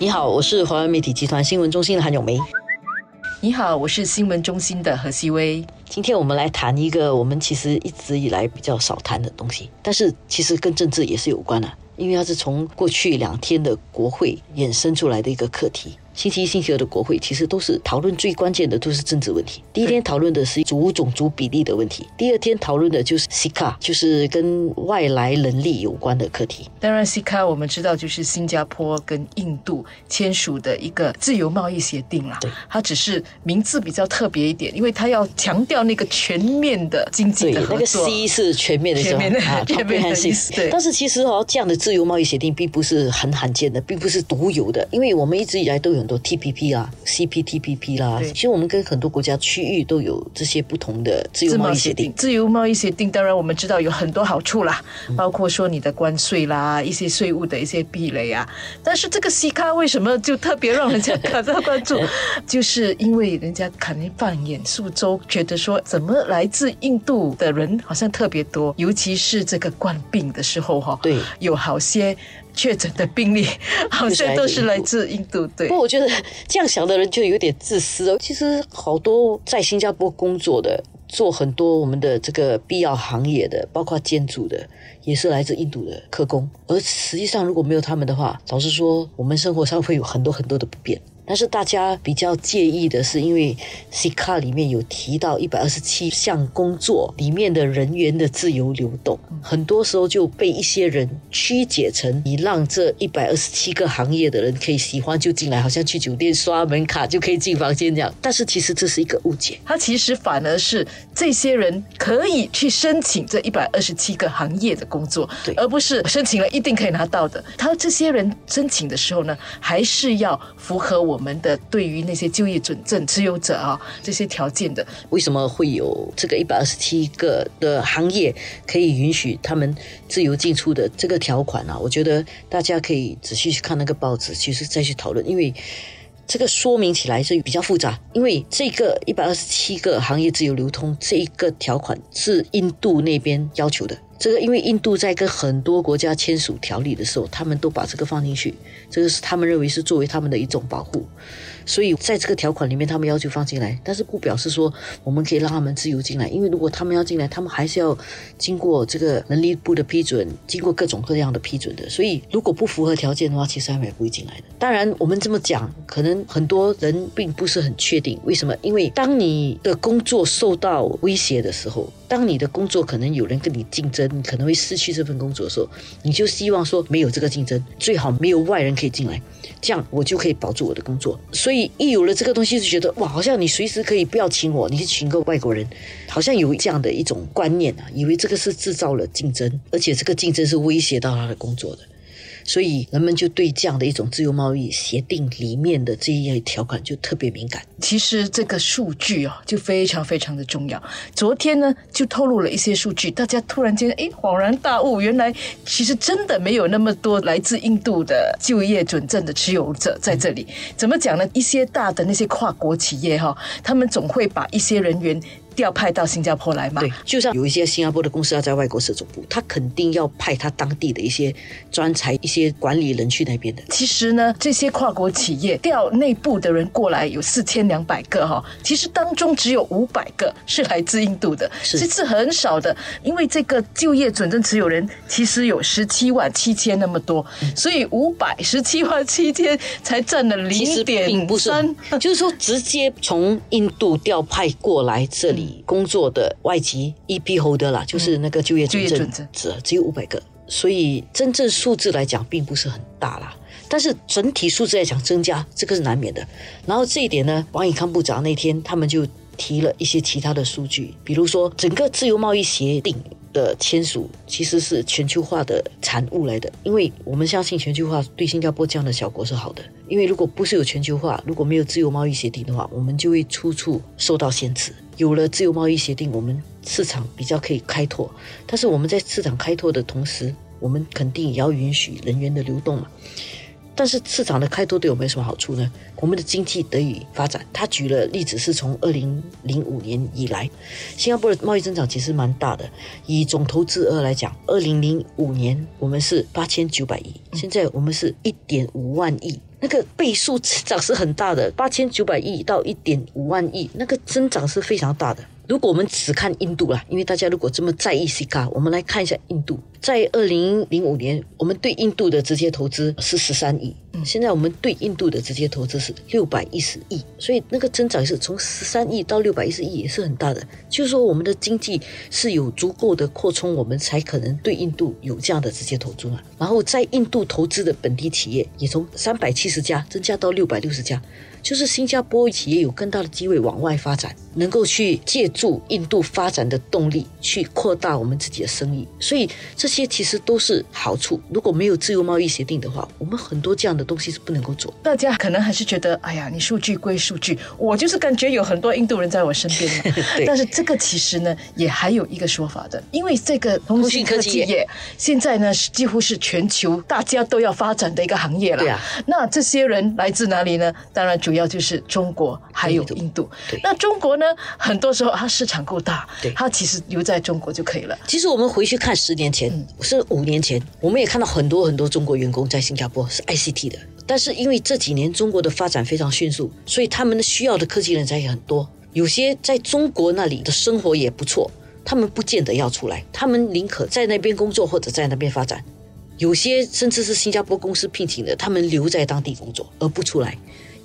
你好，我是华为媒体集团新闻中心的韩永梅。你好，我是新闻中心的何希薇。今天我们来谈一个我们其实一直以来比较少谈的东西，但是其实跟政治也是有关的，因为它是从过去两天的国会衍生出来的一个课题。星期一、星期二的国会其实都是讨论最关键的，都是政治问题。第一天讨论的是族种族比例的问题，第二天讨论的就是 CICA，就是跟外来人力有关的课题。当然，CICA 我们知道就是新加坡跟印度签署的一个自由贸易协定啦。对，它只是名字比较特别一点，因为它要强调那个全面的经济的合作。那个 C 是全面的，全面的，全面的意思。对。但是其实哦，这样的自由贸易协定并不是很罕见的，并不是独有的，因为我们一直以来都有。多 TPP 啦，CPTPP 啦，其实我们跟很多国家区域都有这些不同的自由贸易协定。自由贸易协定当然我们知道有很多好处啦，包括说你的关税啦，一些税务的一些壁垒啊。但是这个西卡为什么就特别让人家感到关注？就是因为人家可能放眼数周，觉得说怎么来自印度的人好像特别多，尤其是这个冠病的时候哈，对，有好些。确诊的病例 好像都是来自印度，对。不过我觉得这样想的人就有点自私哦。其实好多在新加坡工作的，做很多我们的这个必要行业的，包括建筑的，也是来自印度的客工。而实际上如果没有他们的话，老实说，我们生活上会有很多很多的不便。但是大家比较介意的是，因为 C 卡里面有提到一百二十七项工作里面的人员的自由流动，很多时候就被一些人曲解成你让这一百二十七个行业的人可以喜欢就进来，好像去酒店刷门卡就可以进房间这样。但是其实这是一个误解，它其实反而是这些人可以去申请这一百二十七个行业的工作，对，而不是申请了一定可以拿到的。他这些人申请的时候呢，还是要符合我。我们的对于那些就业准证持有者啊，这些条件的，为什么会有这个一百二十七个的行业可以允许他们自由进出的这个条款呢？我觉得大家可以仔细去看那个报纸，其实再去讨论，因为这个说明起来是比较复杂。因为这个一百二十七个行业自由流通这一个条款是印度那边要求的。这个因为印度在跟很多国家签署条例的时候，他们都把这个放进去，这个是他们认为是作为他们的一种保护，所以在这个条款里面，他们要求放进来，但是不表示说我们可以让他们自由进来，因为如果他们要进来，他们还是要经过这个人力部的批准，经过各种各样的批准的，所以如果不符合条件的话，其实他们也不会进来的。当然，我们这么讲，可能很多人并不是很确定为什么，因为当你的工作受到威胁的时候。当你的工作可能有人跟你竞争，你可能会失去这份工作的时候，你就希望说没有这个竞争，最好没有外人可以进来，这样我就可以保住我的工作。所以一有了这个东西，就觉得哇，好像你随时可以不要请我，你去请个外国人，好像有这样的一种观念啊，以为这个是制造了竞争，而且这个竞争是威胁到他的工作的。所以人们就对这样的一种自由贸易协定里面的这一条款就特别敏感。其实这个数据哦，就非常非常的重要。昨天呢，就透露了一些数据，大家突然间哎恍然大悟，原来其实真的没有那么多来自印度的就业准证的持有者在这里。怎么讲呢？一些大的那些跨国企业哈，他们总会把一些人员。调派到新加坡来嘛？对，就像有一些新加坡的公司要在外国设总部，他肯定要派他当地的一些专才、一些管理人去那边的。其实呢，这些跨国企业调内部的人过来有四千两百个哈，其实当中只有五百个是来自印度的，这是很少的。因为这个就业准证持有人其实有十七万七千那么多，所以五百十七万七千才占了零点三，就是说直接从印度调派过来这里。工作的外籍 EP holder 啦，就是那个就业准证，只只有五百个，所以真正数字来讲并不是很大啦。但是整体数字来讲增加，这个是难免的。然后这一点呢，王以康部长那天他们就提了一些其他的数据，比如说整个自由贸易协定。的签署其实是全球化的产物来的，因为我们相信全球化对新加坡这样的小国是好的。因为如果不是有全球化，如果没有自由贸易协定的话，我们就会处处受到限制。有了自由贸易协定，我们市场比较可以开拓，但是我们在市场开拓的同时，我们肯定也要允许人员的流动嘛。但是市场的开拓对我们有什么好处呢？我们的经济得以发展。他举了例子，是从二零零五年以来，新加坡的贸易增长其实蛮大的。以总投资额来讲，二零零五年我们是八千九百亿，现在我们是一点五万亿那个倍数增长是很大的，八千九百亿到一点五万亿，那个增长是非常大的。如果我们只看印度啦，因为大家如果这么在意 C 卡，我们来看一下印度。在二零零五年，我们对印度的直接投资是十三亿，现在我们对印度的直接投资是六百一十亿，所以那个增长是从十三亿到六百一十亿，也是很大的。就是说，我们的经济是有足够的扩充，我们才可能对印度有这样的直接投资嘛。然后在印度投资的本地企业也从三百七十家增加到六百六十家。就是新加坡企业有更大的机会往外发展，能够去借助印度发展的动力去扩大我们自己的生意，所以这些其实都是好处。如果没有自由贸易协定的话，我们很多这样的东西是不能够做。大家可能还是觉得，哎呀，你数据归数据，我就是感觉有很多印度人在我身边。但是这个其实呢，也还有一个说法的，因为这个通讯科技业现在呢，几乎是全球大家都要发展的一个行业了。对啊，那这些人来自哪里呢？当然就。主要就是中国还有印度，那中国呢？很多时候它市场够大，它其实留在中国就可以了。其实我们回去看十年前，是五年前，我们也看到很多很多中国员工在新加坡是 ICT 的，但是因为这几年中国的发展非常迅速，所以他们的需要的科技人才也很多。有些在中国那里的生活也不错，他们不见得要出来，他们宁可在那边工作或者在那边发展。有些甚至是新加坡公司聘请的，他们留在当地工作而不出来。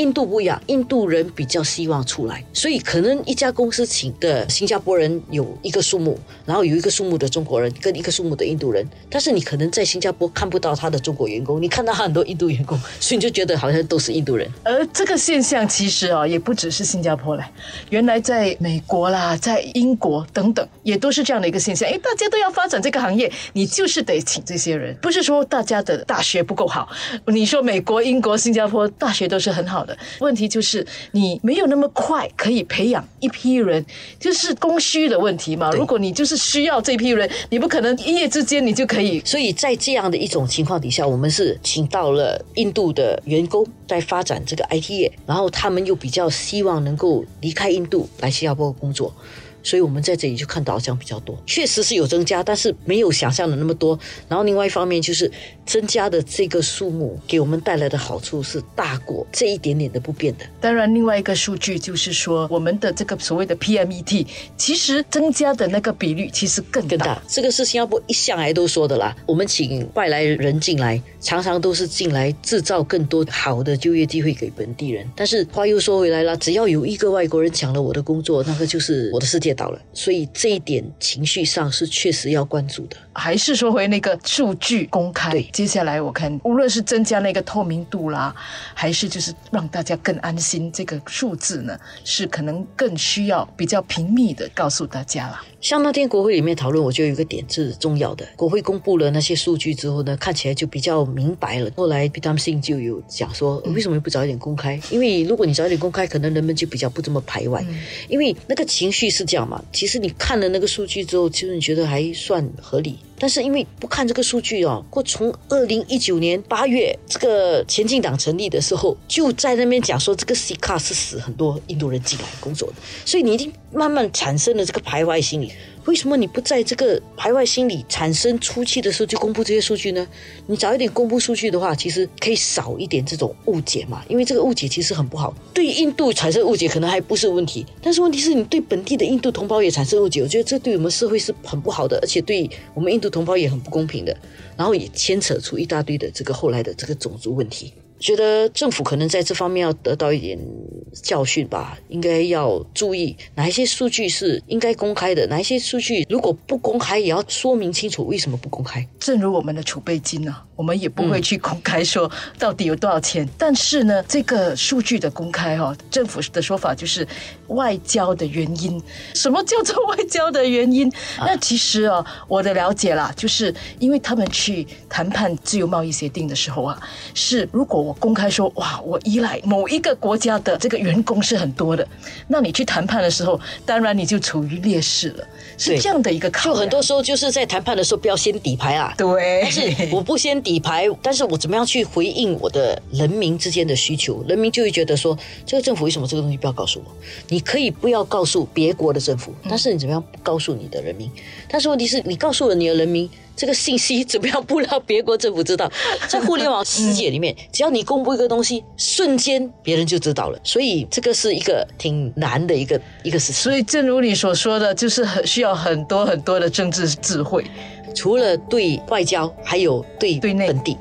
印度不一样，印度人比较希望出来，所以可能一家公司请的新加坡人有一个数目，然后有一个数目的中国人跟一个数目的印度人，但是你可能在新加坡看不到他的中国员工，你看到很多印度员工，所以你就觉得好像都是印度人。而这个现象其实啊，也不只是新加坡了，原来在美国啦，在英国等等，也都是这样的一个现象。哎，大家都要发展这个行业，你就是得请这些人，不是说大家的大学不够好。你说美国、英国、新加坡大学都是很好的。问题就是你没有那么快可以培养一批人，就是供需的问题嘛。如果你就是需要这批人，你不可能一夜之间你就可以。所以在这样的一种情况底下，我们是请到了印度的员工在发展这个 IT 业，然后他们又比较希望能够离开印度来新加坡工作。所以我们在这里就看到这样比较多，确实是有增加，但是没有想象的那么多。然后另外一方面就是增加的这个数目给我们带来的好处是大过这一点点的不变的。当然，另外一个数据就是说，我们的这个所谓的 PMET，其实增加的那个比率其实更大。这个是新加坡一向来都说的啦。我们请外来人进来，常常都是进来制造更多好的就业机会给本地人。但是话又说回来了，只要有一个外国人抢了我的工作，那个就是我的世界。到了，所以这一点情绪上是确实要关注的。还是说回那个数据公开？对，接下来我看，无论是增加那个透明度啦，还是就是让大家更安心，这个数字呢，是可能更需要比较平密的告诉大家了。像那天国会里面讨论，我觉得有一个点是重要的。国会公布了那些数据之后呢，看起来就比较明白了。后来 Peter Singh 就有讲说，为什么不早一点公开？因为如果你早一点公开，可能人们就比较不这么排外。因为那个情绪是这嘛。其实你看了那个数据之后，其实你觉得还算合理。但是因为不看这个数据哦，或从二零一九年八月这个前进党成立的时候，就在那边讲说这个 C 卡是死很多印度人进来工作的，所以你已经慢慢产生了这个排外心理。为什么你不在这个排外心理产生初期的时候就公布这些数据呢？你早一点公布数据的话，其实可以少一点这种误解嘛。因为这个误解其实很不好，对印度产生误解可能还不是问题，但是问题是你对本地的印度同胞也产生误解，我觉得这对我们社会是很不好的，而且对我们印度同胞也很不公平的，然后也牵扯出一大堆的这个后来的这个种族问题。觉得政府可能在这方面要得到一点教训吧，应该要注意哪一些数据是应该公开的，哪一些数据如果不公开，也要说明清楚为什么不公开。正如我们的储备金呢，我们也不会去公开说到底有多少钱，但是呢，这个数据的公开哈，政府的说法就是外交的原因。什么叫做外交的原因？那其实啊，我的了解啦，就是因为他们去谈判自由贸易协定的时候啊，是如果。我公开说哇，我依赖某一个国家的这个员工是很多的，那你去谈判的时候，当然你就处于劣势了，是这样的一个考就很多时候就是在谈判的时候不要先底牌啊，对，但是我不先底牌，但是我怎么样去回应我的人民之间的需求？人民就会觉得说，这个政府为什么这个东西不要告诉我？你可以不要告诉别国的政府，但是你怎么样告诉你的人民？但是问题是你告诉了你的人民。这个信息怎么样不让别国政府知道？在互联网世界里面，只要你公布一个东西，瞬间别人就知道了。所以这个是一个挺难的一个一个事情。所以正如你所说的，就是很需要很多很多的政治智慧。除了对外交，还有对对内本地。